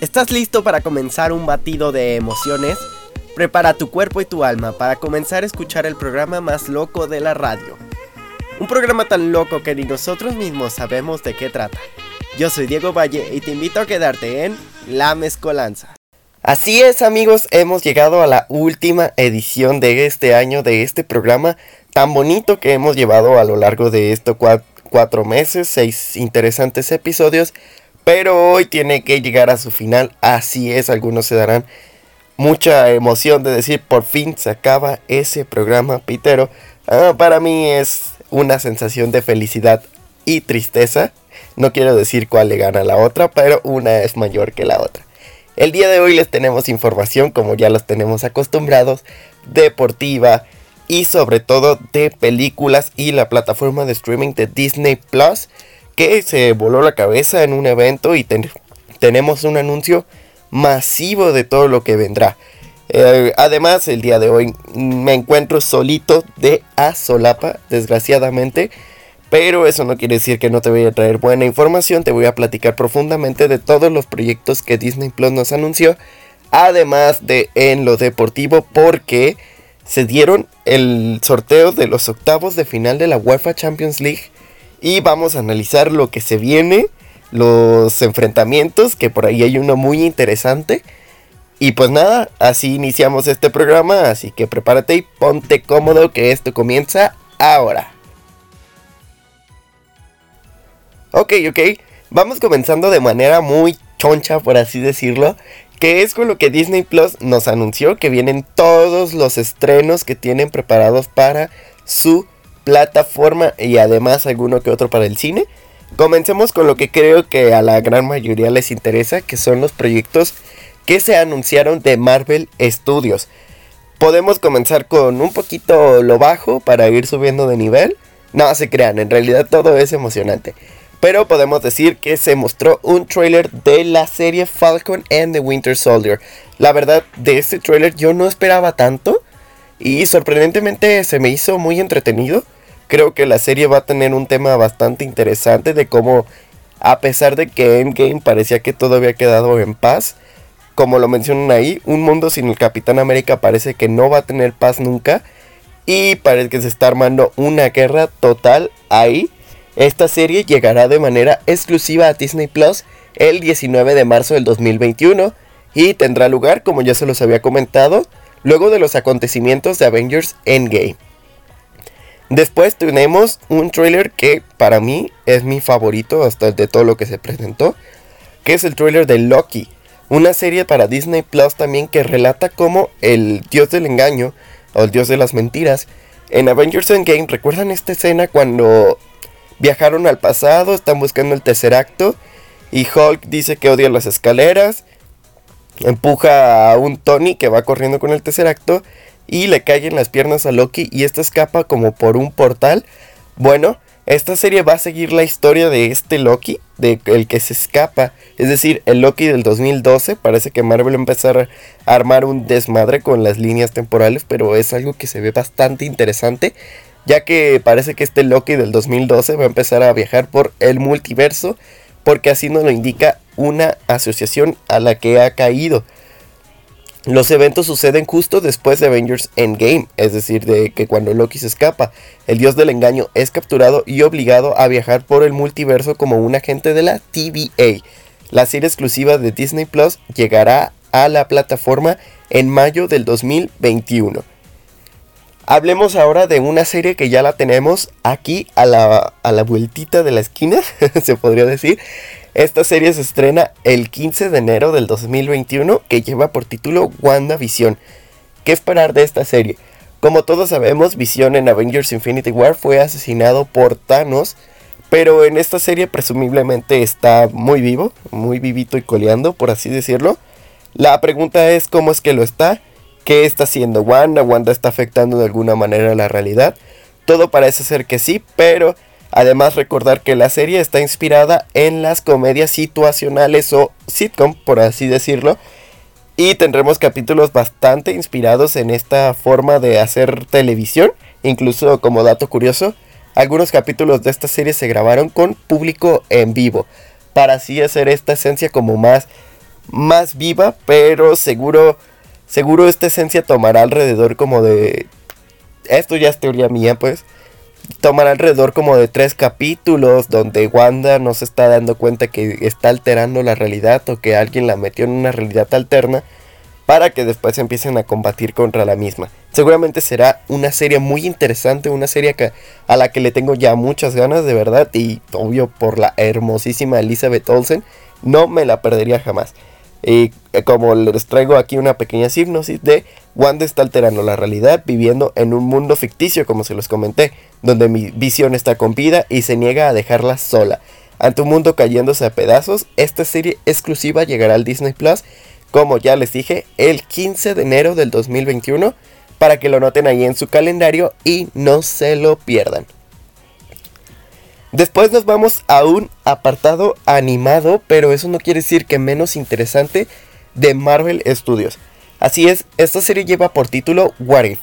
¿Estás listo para comenzar un batido de emociones? Prepara tu cuerpo y tu alma para comenzar a escuchar el programa más loco de la radio. Un programa tan loco que ni nosotros mismos sabemos de qué trata. Yo soy Diego Valle y te invito a quedarte en La Mezcolanza. Así es amigos, hemos llegado a la última edición de este año de este programa tan bonito que hemos llevado a lo largo de estos cuatro meses, seis interesantes episodios, pero hoy tiene que llegar a su final, así es, algunos se darán mucha emoción de decir por fin se acaba ese programa pitero. Ah, para mí es una sensación de felicidad y tristeza. No quiero decir cuál le gana a la otra, pero una es mayor que la otra. El día de hoy les tenemos información, como ya los tenemos acostumbrados, deportiva y sobre todo de películas y la plataforma de streaming de Disney Plus, que se voló la cabeza en un evento y tenemos un anuncio masivo de todo lo que vendrá. Eh, además, el día de hoy me encuentro solito de a solapa, desgraciadamente. Pero eso no quiere decir que no te voy a traer buena información. Te voy a platicar profundamente de todos los proyectos que Disney Plus nos anunció. Además de en lo deportivo, porque se dieron el sorteo de los octavos de final de la UEFA Champions League. Y vamos a analizar lo que se viene los enfrentamientos, que por ahí hay uno muy interesante. Y pues nada, así iniciamos este programa, así que prepárate y ponte cómodo que esto comienza ahora. Ok, ok, vamos comenzando de manera muy choncha, por así decirlo, que es con lo que Disney Plus nos anunció que vienen todos los estrenos que tienen preparados para su plataforma y además alguno que otro para el cine. Comencemos con lo que creo que a la gran mayoría les interesa, que son los proyectos que se anunciaron de Marvel Studios. Podemos comenzar con un poquito lo bajo para ir subiendo de nivel. No se crean, en realidad todo es emocionante. Pero podemos decir que se mostró un trailer de la serie Falcon and the Winter Soldier. La verdad, de este trailer yo no esperaba tanto. Y sorprendentemente se me hizo muy entretenido creo que la serie va a tener un tema bastante interesante de cómo, a pesar de que Endgame parecía que todo había quedado en paz, como lo mencionan ahí, un mundo sin el Capitán América parece que no va a tener paz nunca. Y parece que se está armando una guerra total ahí. Esta serie llegará de manera exclusiva a Disney Plus el 19 de marzo del 2021 y tendrá lugar, como ya se los había comentado, luego de los acontecimientos de Avengers Endgame. Después tenemos un trailer que para mí es mi favorito hasta de todo lo que se presentó, que es el trailer de Loki, una serie para Disney Plus también que relata cómo el dios del engaño o el dios de las mentiras en Avengers Endgame, ¿recuerdan esta escena cuando viajaron al pasado, están buscando el tercer acto y Hulk dice que odia las escaleras, empuja a un Tony que va corriendo con el tercer acto y le caen las piernas a Loki y esta escapa como por un portal. Bueno, esta serie va a seguir la historia de este Loki, de el que se escapa, es decir, el Loki del 2012. Parece que Marvel empezar a armar un desmadre con las líneas temporales, pero es algo que se ve bastante interesante, ya que parece que este Loki del 2012 va a empezar a viajar por el multiverso, porque así nos lo indica una asociación a la que ha caído. Los eventos suceden justo después de Avengers Endgame, es decir, de que cuando Loki se escapa, el dios del engaño es capturado y obligado a viajar por el multiverso como un agente de la TVA. La serie exclusiva de Disney Plus llegará a la plataforma en mayo del 2021. Hablemos ahora de una serie que ya la tenemos aquí a la, a la vueltita de la esquina, se podría decir. Esta serie se estrena el 15 de enero del 2021 que lleva por título WandaVision. ¿Qué esperar de esta serie? Como todos sabemos, Vision en Avengers Infinity War fue asesinado por Thanos, pero en esta serie presumiblemente está muy vivo, muy vivito y coleando, por así decirlo. La pregunta es cómo es que lo está, qué está haciendo Wanda, Wanda está afectando de alguna manera la realidad. Todo parece ser que sí, pero Además recordar que la serie está inspirada en las comedias situacionales o sitcom, por así decirlo. Y tendremos capítulos bastante inspirados en esta forma de hacer televisión. Incluso como dato curioso, algunos capítulos de esta serie se grabaron con público en vivo. Para así hacer esta esencia como más más viva, pero seguro, seguro esta esencia tomará alrededor como de... Esto ya es teoría mía, pues. Tomará alrededor como de tres capítulos donde Wanda no se está dando cuenta que está alterando la realidad o que alguien la metió en una realidad alterna para que después empiecen a combatir contra la misma. Seguramente será una serie muy interesante, una serie a la que le tengo ya muchas ganas de verdad y obvio por la hermosísima Elizabeth Olsen, no me la perdería jamás. Y eh, como les traigo aquí una pequeña hipnosis de Wanda está alterando la realidad viviendo en un mundo ficticio, como se los comenté, donde mi visión está con vida y se niega a dejarla sola. Ante un mundo cayéndose a pedazos, esta serie exclusiva llegará al Disney Plus, como ya les dije, el 15 de enero del 2021, para que lo noten ahí en su calendario y no se lo pierdan. Después nos vamos a un apartado animado, pero eso no quiere decir que menos interesante, de Marvel Studios. Así es, esta serie lleva por título What If.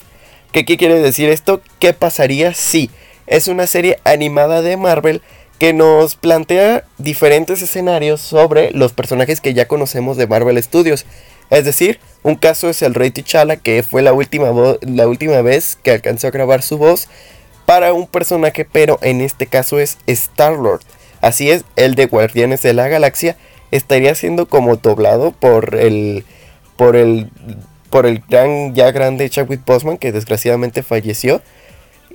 ¿Qué, quiere decir esto? ¿Qué pasaría si? Es una serie animada de Marvel que nos plantea diferentes escenarios sobre los personajes que ya conocemos de Marvel Studios. Es decir, un caso es el Rey T'Challa, que fue la última, la última vez que alcanzó a grabar su voz para un personaje, pero en este caso es Star-Lord. Así es, el de Guardianes de la Galaxia estaría siendo como doblado por el por el por el gran ya grande Chadwick Boseman que desgraciadamente falleció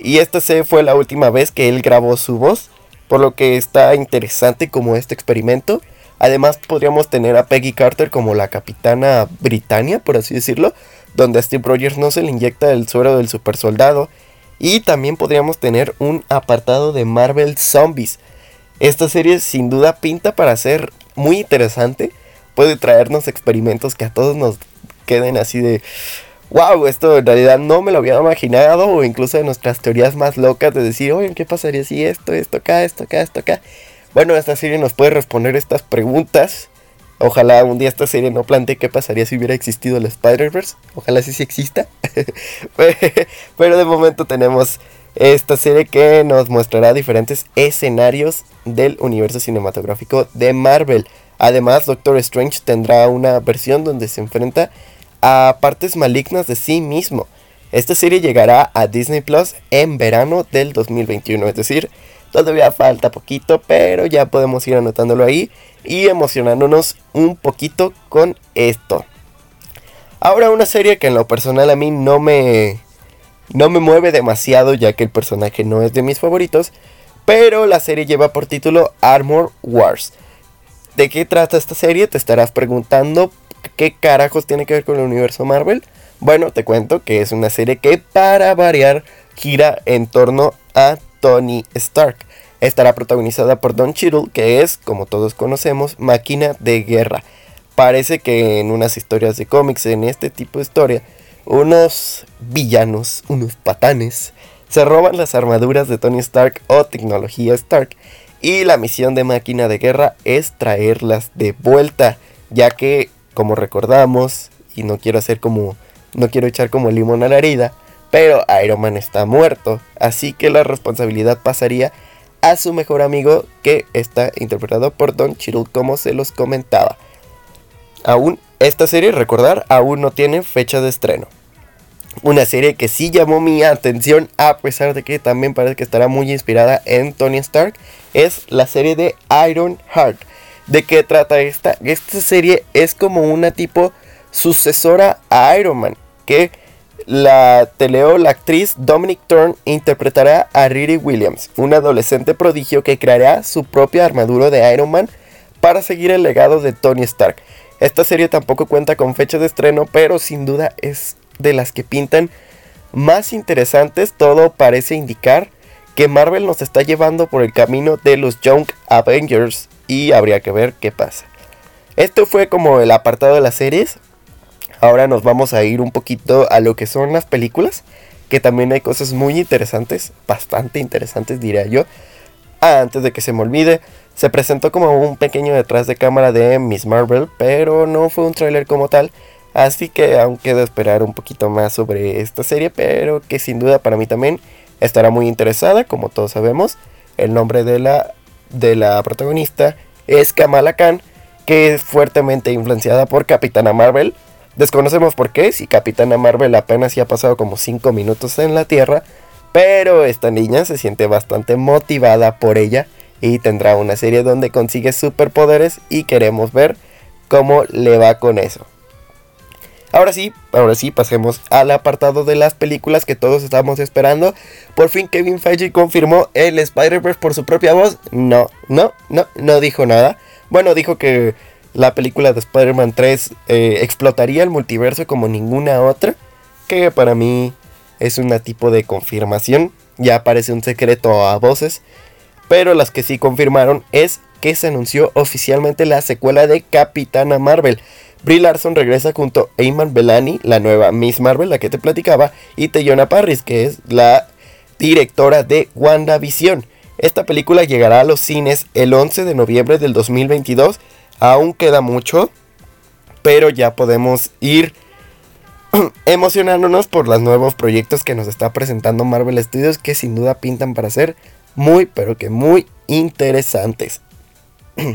y esta se fue la última vez que él grabó su voz, por lo que está interesante como este experimento. Además podríamos tener a Peggy Carter como la capitana Britannia, por así decirlo, donde a Steve Rogers no se le inyecta el suero del super soldado y también podríamos tener un apartado de Marvel Zombies. Esta serie sin duda pinta para ser muy interesante. Puede traernos experimentos que a todos nos queden así de... Wow, esto en realidad no me lo había imaginado. O incluso de nuestras teorías más locas de decir, oye, ¿qué pasaría si esto, esto acá, esto acá, esto acá? Bueno, esta serie nos puede responder estas preguntas Ojalá un día esta serie no plantee qué pasaría si hubiera existido el Spider-Verse. Ojalá sí sí exista. Pero de momento tenemos esta serie que nos mostrará diferentes escenarios del universo cinematográfico de Marvel. Además, Doctor Strange tendrá una versión donde se enfrenta a partes malignas de sí mismo. Esta serie llegará a Disney Plus en verano del 2021, es decir, Todavía falta poquito, pero ya podemos ir anotándolo ahí y emocionándonos un poquito con esto. Ahora una serie que en lo personal a mí no me no me mueve demasiado ya que el personaje no es de mis favoritos, pero la serie lleva por título Armor Wars. ¿De qué trata esta serie? Te estarás preguntando qué carajos tiene que ver con el universo Marvel. Bueno, te cuento que es una serie que para variar gira en torno a Tony Stark. Estará protagonizada por Don Cheadle, que es, como todos conocemos, máquina de guerra. Parece que en unas historias de cómics, en este tipo de historia, unos villanos, unos patanes, se roban las armaduras de Tony Stark o tecnología Stark. Y la misión de máquina de guerra es traerlas de vuelta, ya que, como recordamos, y no quiero hacer como, no quiero echar como limón a la herida, pero Iron Man está muerto, así que la responsabilidad pasaría a su mejor amigo que está interpretado por Don Cheadle como se los comentaba. Aún esta serie, recordar, aún no tiene fecha de estreno. Una serie que sí llamó mi atención, a pesar de que también parece que estará muy inspirada en Tony Stark, es la serie de Iron Heart. ¿De qué trata esta? Esta serie es como una tipo sucesora a Iron Man, que la teleo, la actriz Dominic Thorne interpretará a Riri Williams, un adolescente prodigio que creará su propia armadura de Iron Man para seguir el legado de Tony Stark. Esta serie tampoco cuenta con fecha de estreno, pero sin duda es de las que pintan más interesantes. Todo parece indicar que Marvel nos está llevando por el camino de los Young Avengers y habría que ver qué pasa. Esto fue como el apartado de las series. Ahora nos vamos a ir un poquito a lo que son las películas, que también hay cosas muy interesantes, bastante interesantes diría yo. antes de que se me olvide, se presentó como un pequeño detrás de cámara de Miss Marvel, pero no fue un tráiler como tal, así que aún queda esperar un poquito más sobre esta serie, pero que sin duda para mí también estará muy interesada, como todos sabemos. El nombre de la, de la protagonista es Kamala Khan que es fuertemente influenciada por Capitana Marvel. Desconocemos por qué, si Capitana Marvel apenas ya ha pasado como 5 minutos en la Tierra, pero esta niña se siente bastante motivada por ella y tendrá una serie donde consigue superpoderes y queremos ver cómo le va con eso. Ahora sí, ahora sí, pasemos al apartado de las películas que todos estamos esperando. Por fin Kevin Feige confirmó el Spider-Verse por su propia voz. No, no, no, no dijo nada. Bueno, dijo que la película de Spider-Man 3 eh, explotaría el multiverso como ninguna otra. Que para mí es un tipo de confirmación. Ya parece un secreto a voces. Pero las que sí confirmaron es que se anunció oficialmente la secuela de Capitana Marvel. Brie Larson regresa junto a Eamon Belani, la nueva Miss Marvel, la que te platicaba, y Teyona Parris, que es la directora de WandaVision. Esta película llegará a los cines el 11 de noviembre del 2022. Aún queda mucho, pero ya podemos ir emocionándonos por los nuevos proyectos que nos está presentando Marvel Studios, que sin duda pintan para ser muy, pero que muy interesantes.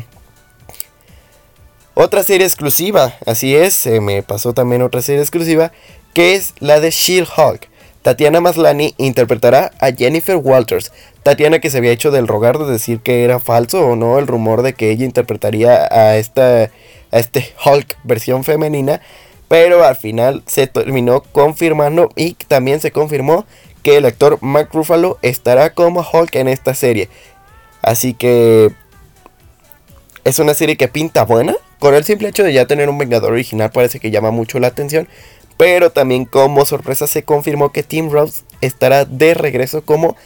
Otra serie exclusiva, así es, se me pasó también otra serie exclusiva, que es la de She-Hulk. Tatiana Maslani interpretará a Jennifer Walters. Tatiana que se había hecho del rogar de decir que era falso o no el rumor de que ella interpretaría a esta a este Hulk versión femenina, pero al final se terminó confirmando y también se confirmó que el actor Mark Ruffalo estará como Hulk en esta serie. Así que es una serie que pinta buena. Con el simple hecho de ya tener un Vengador original parece que llama mucho la atención. Pero también como sorpresa se confirmó que Tim Roth estará de regreso como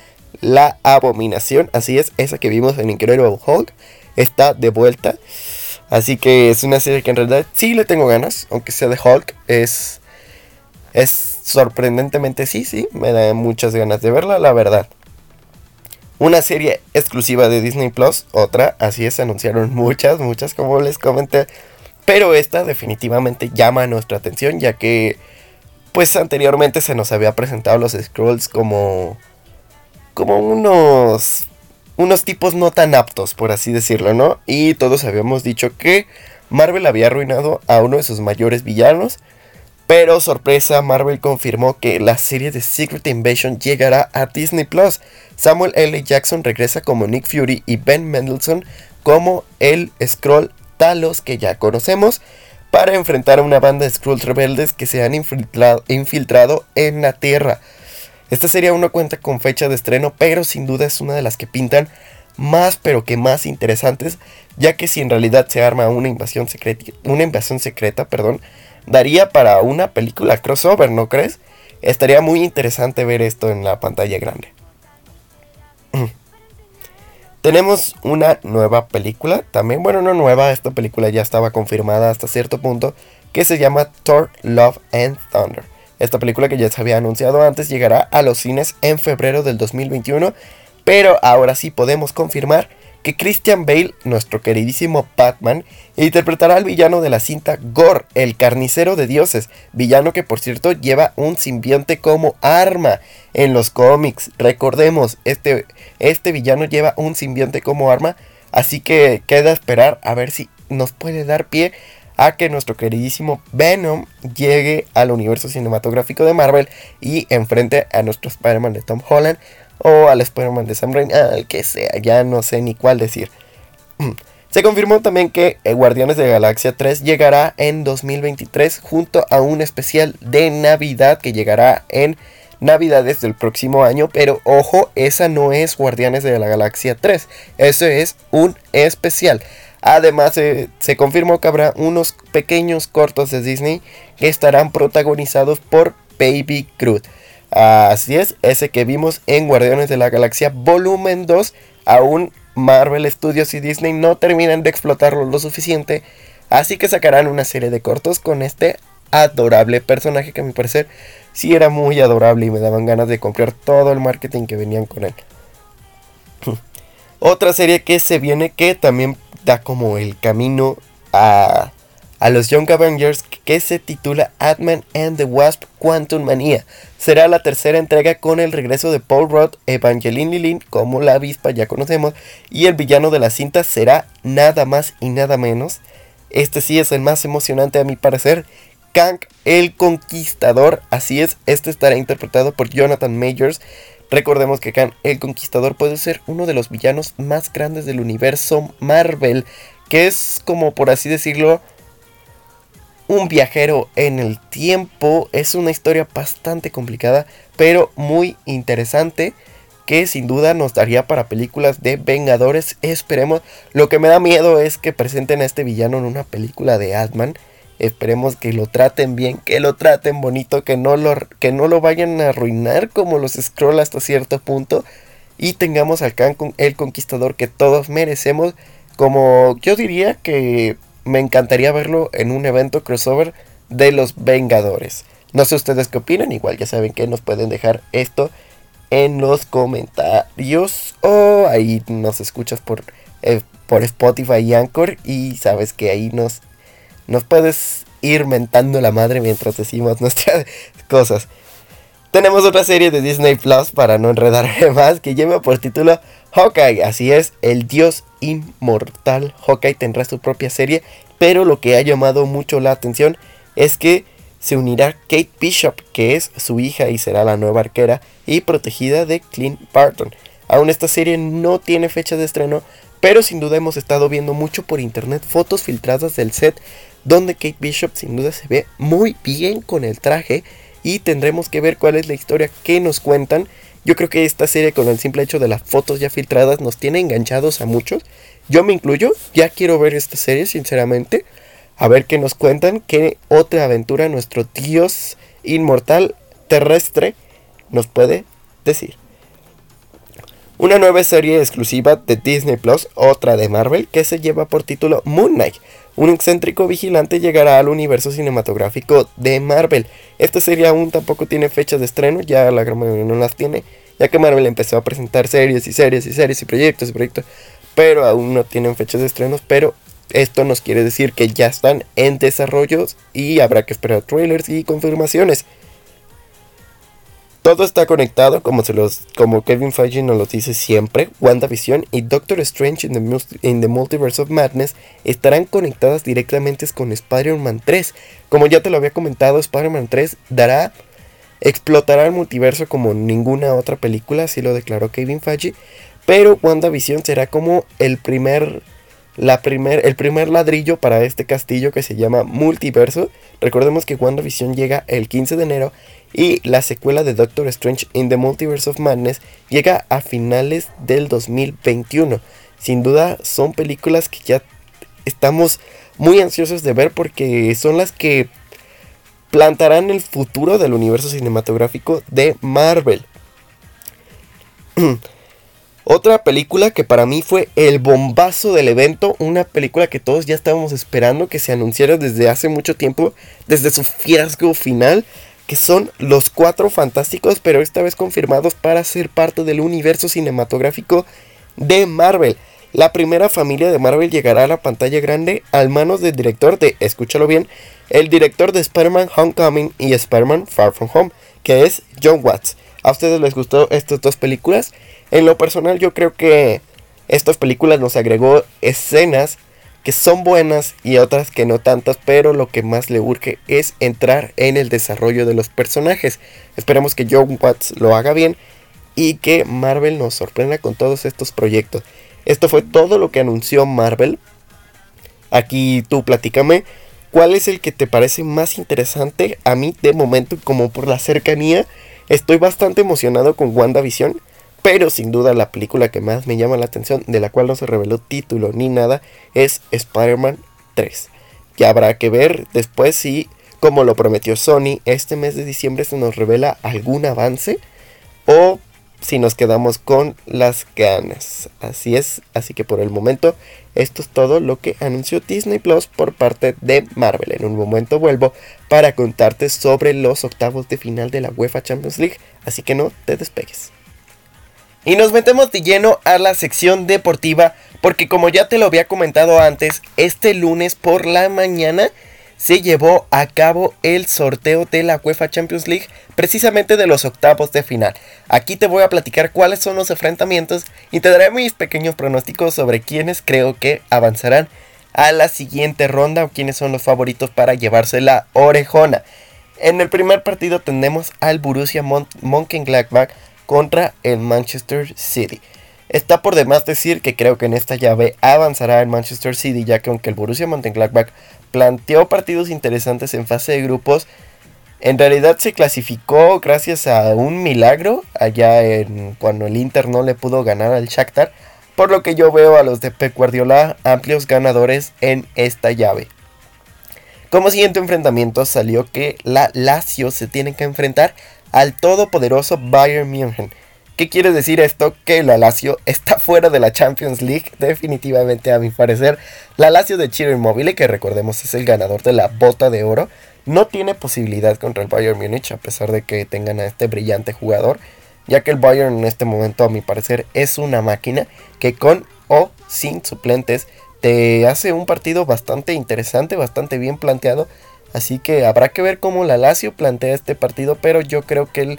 la abominación. Así es, esa que vimos en Incredible Hulk está de vuelta. Así que es una serie que en realidad sí le tengo ganas, aunque sea de Hulk. Es, es sorprendentemente sí, sí, me da muchas ganas de verla, la verdad. Una serie exclusiva de Disney Plus, otra, así es, anunciaron muchas, muchas como les comenté. Pero esta definitivamente llama nuestra atención ya que pues anteriormente se nos había presentado los Scrolls como como unos unos tipos no tan aptos, por así decirlo, ¿no? Y todos habíamos dicho que Marvel había arruinado a uno de sus mayores villanos pero sorpresa, Marvel confirmó que la serie de Secret Invasion llegará a Disney Plus. Samuel L. Jackson regresa como Nick Fury y Ben Mendelsohn como el Skrull Talos que ya conocemos para enfrentar a una banda de Skrulls rebeldes que se han infiltrado, infiltrado en la Tierra. Esta serie aún no cuenta con fecha de estreno, pero sin duda es una de las que pintan más pero que más interesantes, ya que si en realidad se arma una invasión secreta, una invasión secreta, perdón, daría para una película crossover, ¿no crees? Estaría muy interesante ver esto en la pantalla grande. Tenemos una nueva película, también, bueno, no nueva, esta película ya estaba confirmada hasta cierto punto, que se llama Thor, Love and Thunder. Esta película que ya se había anunciado antes llegará a los cines en febrero del 2021, pero ahora sí podemos confirmar que Christian Bale, nuestro queridísimo Batman, interpretará al villano de la cinta Gore, el carnicero de dioses, villano que por cierto lleva un simbionte como arma en los cómics. Recordemos, este, este villano lleva un simbionte como arma, así que queda esperar a ver si nos puede dar pie a que nuestro queridísimo Venom llegue al universo cinematográfico de Marvel y enfrente a nuestro Spider-Man de Tom Holland o al Spider-Man de Sam Raimi, al que sea, ya no sé ni cuál decir. Se confirmó también que eh, Guardianes de Galaxia 3 llegará en 2023 junto a un especial de Navidad que llegará en Navidades del próximo año, pero ojo, esa no es Guardianes de la Galaxia 3, eso es un especial. Además, se confirmó que habrá unos pequeños cortos de Disney que estarán protagonizados por Baby Groot. Así es, ese que vimos en Guardianes de la Galaxia Volumen 2. Aún Marvel Studios y Disney no terminan de explotarlo lo suficiente. Así que sacarán una serie de cortos con este adorable personaje que a mi parecer sí era muy adorable y me daban ganas de comprar todo el marketing que venían con él. Otra serie que se viene que también da como el camino a a los Young Avengers que se titula Ant-Man and the Wasp Quantum Mania. Será la tercera entrega con el regreso de Paul Rudd, Evangeline Lilly, como la avispa ya conocemos, y el villano de la cinta será nada más y nada menos Este sí es el más emocionante a mi parecer. Kang el Conquistador, así es, este estará interpretado por Jonathan Majors. Recordemos que Kang el Conquistador puede ser uno de los villanos más grandes del universo Marvel, que es como por así decirlo un viajero en el tiempo. Es una historia bastante complicada, pero muy interesante que sin duda nos daría para películas de Vengadores. Esperemos. Lo que me da miedo es que presenten a este villano en una película de Ant-Man. Esperemos que lo traten bien, que lo traten bonito, que no lo, que no lo vayan a arruinar como los scroll hasta cierto punto. Y tengamos al Khan el conquistador que todos merecemos. Como yo diría que me encantaría verlo en un evento crossover de los Vengadores. No sé ustedes qué opinan, igual ya saben que nos pueden dejar esto en los comentarios o ahí nos escuchas por, eh, por Spotify y Anchor y sabes que ahí nos nos puedes ir mentando la madre mientras decimos nuestras cosas. Tenemos otra serie de Disney Plus para no enredarme más que lleva por título Hawkeye. Así es, el dios inmortal Hawkeye tendrá su propia serie, pero lo que ha llamado mucho la atención es que se unirá Kate Bishop, que es su hija y será la nueva arquera y protegida de Clint Barton. Aún esta serie no tiene fecha de estreno, pero sin duda hemos estado viendo mucho por internet fotos filtradas del set donde Kate Bishop sin duda se ve muy bien con el traje y tendremos que ver cuál es la historia que nos cuentan. Yo creo que esta serie con el simple hecho de las fotos ya filtradas nos tiene enganchados a muchos. Yo me incluyo, ya quiero ver esta serie sinceramente. A ver qué nos cuentan, qué otra aventura nuestro dios inmortal terrestre nos puede decir. Una nueva serie exclusiva de Disney Plus, otra de Marvel, que se lleva por título Moon Knight. Un excéntrico vigilante llegará al universo cinematográfico de Marvel. Esta serie aún tampoco tiene fecha de estreno, ya la gran mayoría no las tiene, ya que Marvel empezó a presentar series y series y series y proyectos y proyectos, pero aún no tienen fechas de estrenos, pero esto nos quiere decir que ya están en desarrollo y habrá que esperar trailers y confirmaciones. Todo está conectado, como, se los, como Kevin Feige nos lo dice siempre. WandaVision y Doctor Strange in the, Multiverse of Madness estarán conectadas directamente con Spider-Man 3. Como ya te lo había comentado, Spider-Man 3 dará, explotará el multiverso como ninguna otra película, así lo declaró Kevin Feige. Pero WandaVision será como el primer la primer, el primer ladrillo para este castillo que se llama Multiverso. Recordemos que WandaVision llega el 15 de enero y la secuela de Doctor Strange in the Multiverse of Madness llega a finales del 2021. Sin duda son películas que ya estamos muy ansiosos de ver porque son las que plantarán el futuro del universo cinematográfico de Marvel. Otra película que para mí fue el bombazo del evento, una película que todos ya estábamos esperando que se anunciara desde hace mucho tiempo, desde su fiasco final, que son Los Cuatro Fantásticos, pero esta vez confirmados para ser parte del universo cinematográfico de Marvel. La primera familia de Marvel llegará a la pantalla grande al manos del director de, escúchalo bien, el director de Spider-Man Homecoming y Spider-Man Far From Home, que es John Watts. ¿A ustedes les gustó estas dos películas? En lo personal yo creo que estas películas nos agregó escenas que son buenas y otras que no tantas, pero lo que más le urge es entrar en el desarrollo de los personajes. Esperemos que John Watts lo haga bien y que Marvel nos sorprenda con todos estos proyectos. Esto fue todo lo que anunció Marvel. Aquí tú platícame cuál es el que te parece más interesante. A mí de momento, como por la cercanía, estoy bastante emocionado con WandaVision. Pero sin duda la película que más me llama la atención, de la cual no se reveló título ni nada, es Spider-Man 3. Ya habrá que ver después si, como lo prometió Sony, este mes de diciembre se nos revela algún avance o si nos quedamos con las ganas. Así es, así que por el momento esto es todo lo que anunció Disney Plus por parte de Marvel. En un momento vuelvo para contarte sobre los octavos de final de la UEFA Champions League, así que no te despegues. Y nos metemos de lleno a la sección deportiva porque como ya te lo había comentado antes, este lunes por la mañana se llevó a cabo el sorteo de la UEFA Champions League, precisamente de los octavos de final. Aquí te voy a platicar cuáles son los enfrentamientos y te daré mis pequeños pronósticos sobre quiénes creo que avanzarán a la siguiente ronda, quiénes son los favoritos para llevarse la orejona. En el primer partido tenemos al Borussia Mönchengladbach contra el Manchester City. Está por demás decir que creo que en esta llave avanzará el Manchester City, ya que aunque el Borussia Mönchengladbach planteó partidos interesantes en fase de grupos, en realidad se clasificó gracias a un milagro allá en cuando el Inter no le pudo ganar al Shakhtar, por lo que yo veo a los de Pep Guardiola amplios ganadores en esta llave. Como siguiente enfrentamiento salió que la Lazio se tiene que enfrentar al todopoderoso Bayern München. ¿Qué quiere decir esto? Que la Lazio está fuera de la Champions League, definitivamente a mi parecer. La Lazio de Chiro Immobile, que recordemos es el ganador de la bota de oro, no tiene posibilidad contra el Bayern Múnich a pesar de que tengan a este brillante jugador, ya que el Bayern en este momento a mi parecer es una máquina que con o sin suplentes te hace un partido bastante interesante, bastante bien planteado. Así que habrá que ver cómo la Lazio plantea este partido, pero yo creo que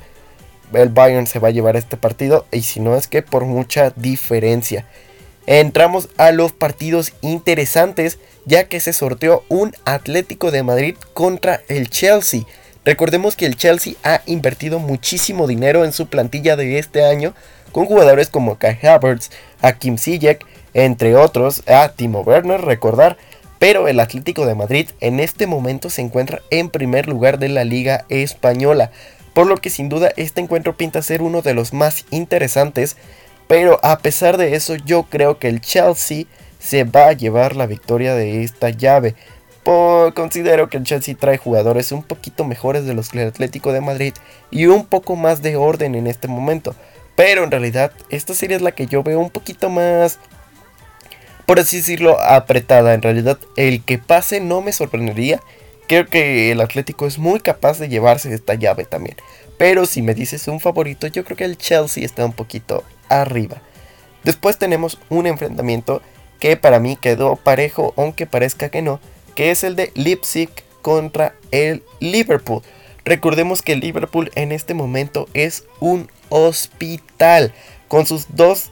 el Bayern se va a llevar este partido y si no es que por mucha diferencia. Entramos a los partidos interesantes ya que se sorteó un Atlético de Madrid contra el Chelsea. Recordemos que el Chelsea ha invertido muchísimo dinero en su plantilla de este año con jugadores como Kai Havertz, Kim Ziyech, entre otros, a Timo Werner, recordar, pero el Atlético de Madrid en este momento se encuentra en primer lugar de la Liga Española por lo que sin duda este encuentro pinta ser uno de los más interesantes, pero a pesar de eso yo creo que el Chelsea se va a llevar la victoria de esta llave. considero que el Chelsea trae jugadores un poquito mejores de los del Atlético de Madrid y un poco más de orden en este momento. Pero en realidad esta serie es la que yo veo un poquito más, por así decirlo, apretada. En realidad el que pase no me sorprendería Creo que el Atlético es muy capaz de llevarse esta llave también. Pero si me dices un favorito, yo creo que el Chelsea está un poquito arriba. Después tenemos un enfrentamiento que para mí quedó parejo, aunque parezca que no, que es el de Leipzig contra el Liverpool. Recordemos que Liverpool en este momento es un hospital con sus dos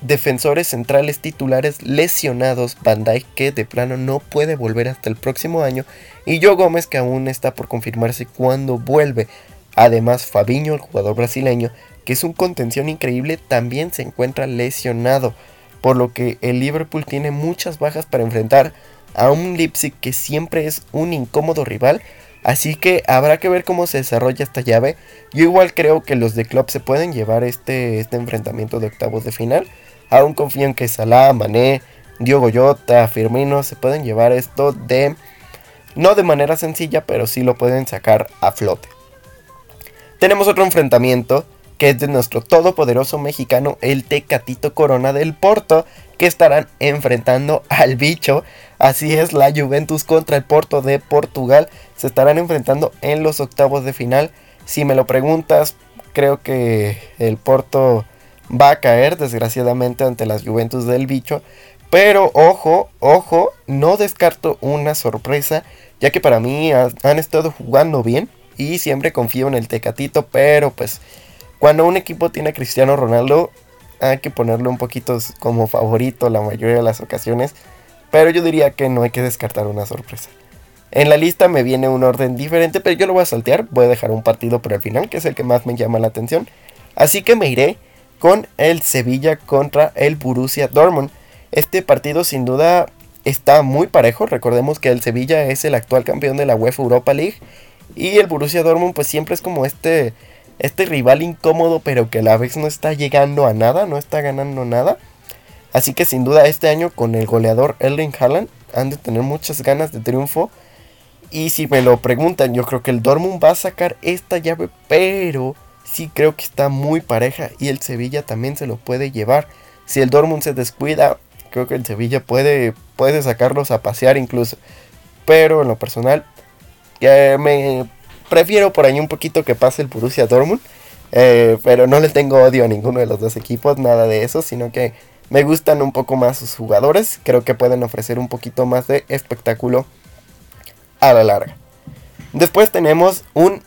defensores centrales titulares lesionados, Van Dijk que de plano no puede volver hasta el próximo año y Joe Gómez que aún está por confirmarse cuando vuelve. Además Fabiño, el jugador brasileño, que es un contención increíble, también se encuentra lesionado, por lo que el Liverpool tiene muchas bajas para enfrentar a un Leipzig que siempre es un incómodo rival, así que habrá que ver cómo se desarrolla esta llave. Yo igual creo que los de Klopp se pueden llevar este, este enfrentamiento de octavos de final. Aún confío en que Salah, Mané, Diogo Jota, Firmino se pueden llevar esto de... No de manera sencilla, pero sí lo pueden sacar a flote. Tenemos otro enfrentamiento que es de nuestro todopoderoso mexicano, el Tecatito Corona del Porto, que estarán enfrentando al bicho. Así es, la Juventus contra el Porto de Portugal se estarán enfrentando en los octavos de final. Si me lo preguntas, creo que el Porto va a caer desgraciadamente ante las Juventus del bicho. Pero ojo, ojo, no descarto una sorpresa, ya que para mí han estado jugando bien y siempre confío en el Tecatito, pero pues cuando un equipo tiene a Cristiano Ronaldo hay que ponerlo un poquito como favorito la mayoría de las ocasiones, pero yo diría que no hay que descartar una sorpresa. En la lista me viene un orden diferente, pero yo lo voy a saltear, voy a dejar un partido por el final, que es el que más me llama la atención. Así que me iré con el Sevilla contra el Borussia Dortmund. Este partido sin duda está muy parejo. Recordemos que el Sevilla es el actual campeón de la UEFA Europa League y el Borussia Dortmund pues siempre es como este este rival incómodo pero que a la vez no está llegando a nada, no está ganando nada. Así que sin duda este año con el goleador Erling Haaland han de tener muchas ganas de triunfo. Y si me lo preguntan, yo creo que el Dortmund va a sacar esta llave, pero sí creo que está muy pareja y el Sevilla también se lo puede llevar. Si el Dortmund se descuida, creo que el Sevilla puede, puede sacarlos a pasear incluso. Pero en lo personal, me prefiero por ahí un poquito que pase el Borussia Dortmund. Eh, pero no le tengo odio a ninguno de los dos equipos, nada de eso, sino que me gustan un poco más sus jugadores. Creo que pueden ofrecer un poquito más de espectáculo a la larga. Después tenemos un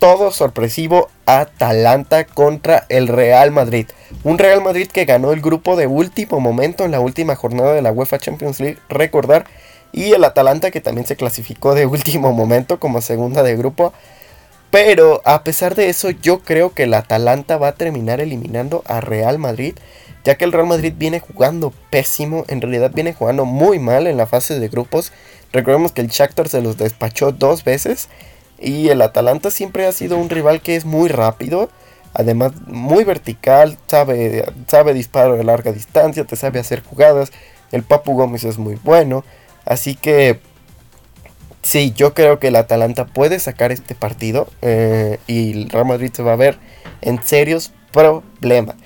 todo sorpresivo Atalanta contra el Real Madrid. Un Real Madrid que ganó el grupo de último momento en la última jornada de la UEFA Champions League, recordar. Y el Atalanta que también se clasificó de último momento como segunda de grupo. Pero a pesar de eso, yo creo que el Atalanta va a terminar eliminando a Real Madrid. Ya que el Real Madrid viene jugando pésimo, en realidad viene jugando muy mal en la fase de grupos. Recordemos que el Shakhtar se los despachó dos veces y el Atalanta siempre ha sido un rival que es muy rápido, además muy vertical, sabe, sabe disparo de larga distancia, te sabe hacer jugadas. El Papu Gómez es muy bueno, así que sí, yo creo que el Atalanta puede sacar este partido eh, y el Real Madrid se va a ver en serios problemas.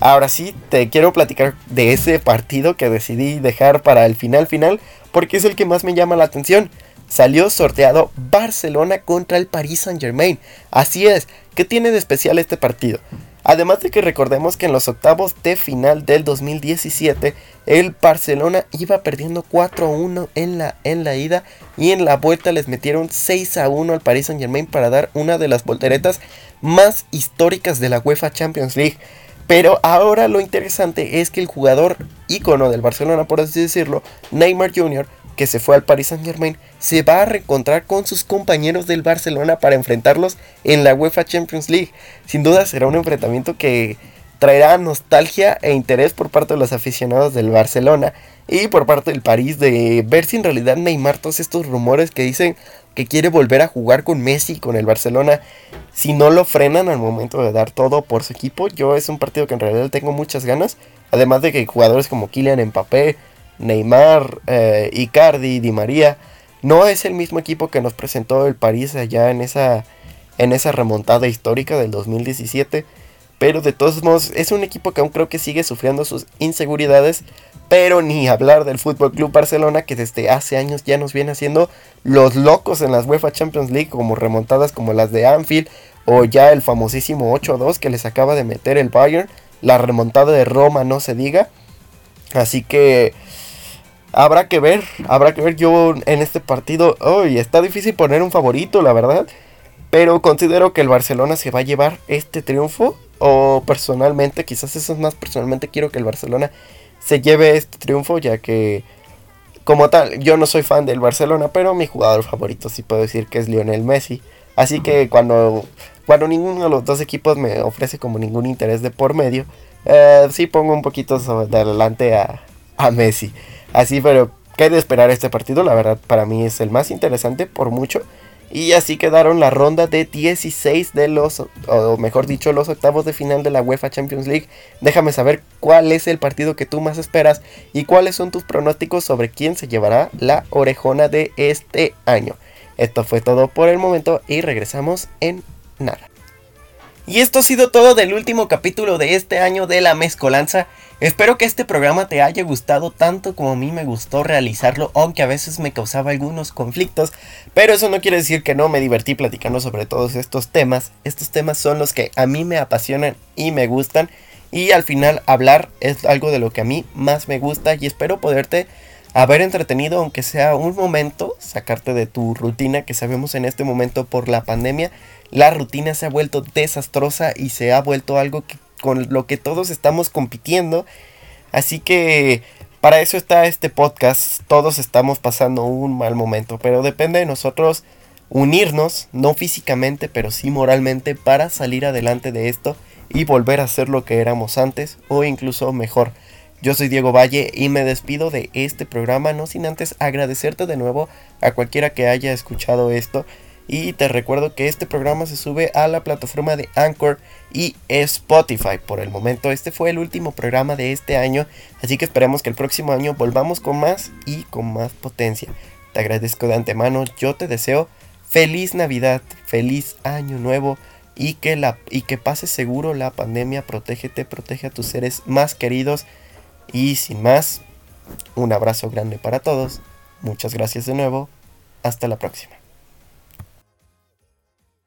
Ahora sí, te quiero platicar de ese partido que decidí dejar para el final final porque es el que más me llama la atención salió sorteado Barcelona contra el Paris Saint Germain. Así es, ¿qué tiene de especial este partido? Además de que recordemos que en los octavos de final del 2017 el Barcelona iba perdiendo 4-1 en la, en la ida y en la vuelta les metieron 6-1 al Paris Saint Germain para dar una de las volteretas más históricas de la UEFA Champions League. Pero ahora lo interesante es que el jugador ícono del Barcelona, por así decirlo, Neymar Jr., que se fue al Paris Saint Germain, se va a reencontrar con sus compañeros del Barcelona para enfrentarlos en la UEFA Champions League. Sin duda será un enfrentamiento que traerá nostalgia e interés por parte de los aficionados del Barcelona y por parte del París de ver si en realidad Neymar todos estos rumores que dicen que quiere volver a jugar con Messi con el Barcelona si no lo frenan al momento de dar todo por su equipo yo es un partido que en realidad tengo muchas ganas además de que jugadores como Kylian Mbappé Neymar, eh, Icardi, Di María. No es el mismo equipo que nos presentó el París allá en esa, en esa remontada histórica del 2017. Pero de todos modos es un equipo que aún creo que sigue sufriendo sus inseguridades. Pero ni hablar del Fútbol Club Barcelona que desde hace años ya nos viene haciendo los locos en las UEFA Champions League como remontadas como las de Anfield o ya el famosísimo 8-2 que les acaba de meter el Bayern, la remontada de Roma no se diga. Así que Habrá que ver, habrá que ver yo en este partido. Uy, está difícil poner un favorito, la verdad. Pero considero que el Barcelona se va a llevar este triunfo. O personalmente, quizás eso es más personalmente, quiero que el Barcelona se lleve este triunfo. Ya que, como tal, yo no soy fan del Barcelona. Pero mi jugador favorito sí puedo decir que es Lionel Messi. Así que cuando, cuando ninguno de los dos equipos me ofrece como ningún interés de por medio. Eh, sí pongo un poquito de adelante a, a Messi. Así, pero ¿qué de esperar este partido? La verdad, para mí es el más interesante por mucho. Y así quedaron la ronda de 16 de los, o mejor dicho, los octavos de final de la UEFA Champions League. Déjame saber cuál es el partido que tú más esperas y cuáles son tus pronósticos sobre quién se llevará la orejona de este año. Esto fue todo por el momento y regresamos en nada. Y esto ha sido todo del último capítulo de este año de la mezcolanza. Espero que este programa te haya gustado tanto como a mí me gustó realizarlo, aunque a veces me causaba algunos conflictos, pero eso no quiere decir que no me divertí platicando sobre todos estos temas. Estos temas son los que a mí me apasionan y me gustan, y al final hablar es algo de lo que a mí más me gusta y espero poderte haber entretenido, aunque sea un momento, sacarte de tu rutina que sabemos en este momento por la pandemia. La rutina se ha vuelto desastrosa y se ha vuelto algo que con lo que todos estamos compitiendo. Así que para eso está este podcast. Todos estamos pasando un mal momento, pero depende de nosotros unirnos, no físicamente, pero sí moralmente, para salir adelante de esto y volver a ser lo que éramos antes o incluso mejor. Yo soy Diego Valle y me despido de este programa, no sin antes agradecerte de nuevo a cualquiera que haya escuchado esto y te recuerdo que este programa se sube a la plataforma de Anchor y Spotify. Por el momento este fue el último programa de este año, así que esperemos que el próximo año volvamos con más y con más potencia. Te agradezco de antemano, yo te deseo feliz Navidad, feliz año nuevo y que, la, y que pases seguro la pandemia, protégete, protege a tus seres más queridos y sin más, un abrazo grande para todos, muchas gracias de nuevo, hasta la próxima.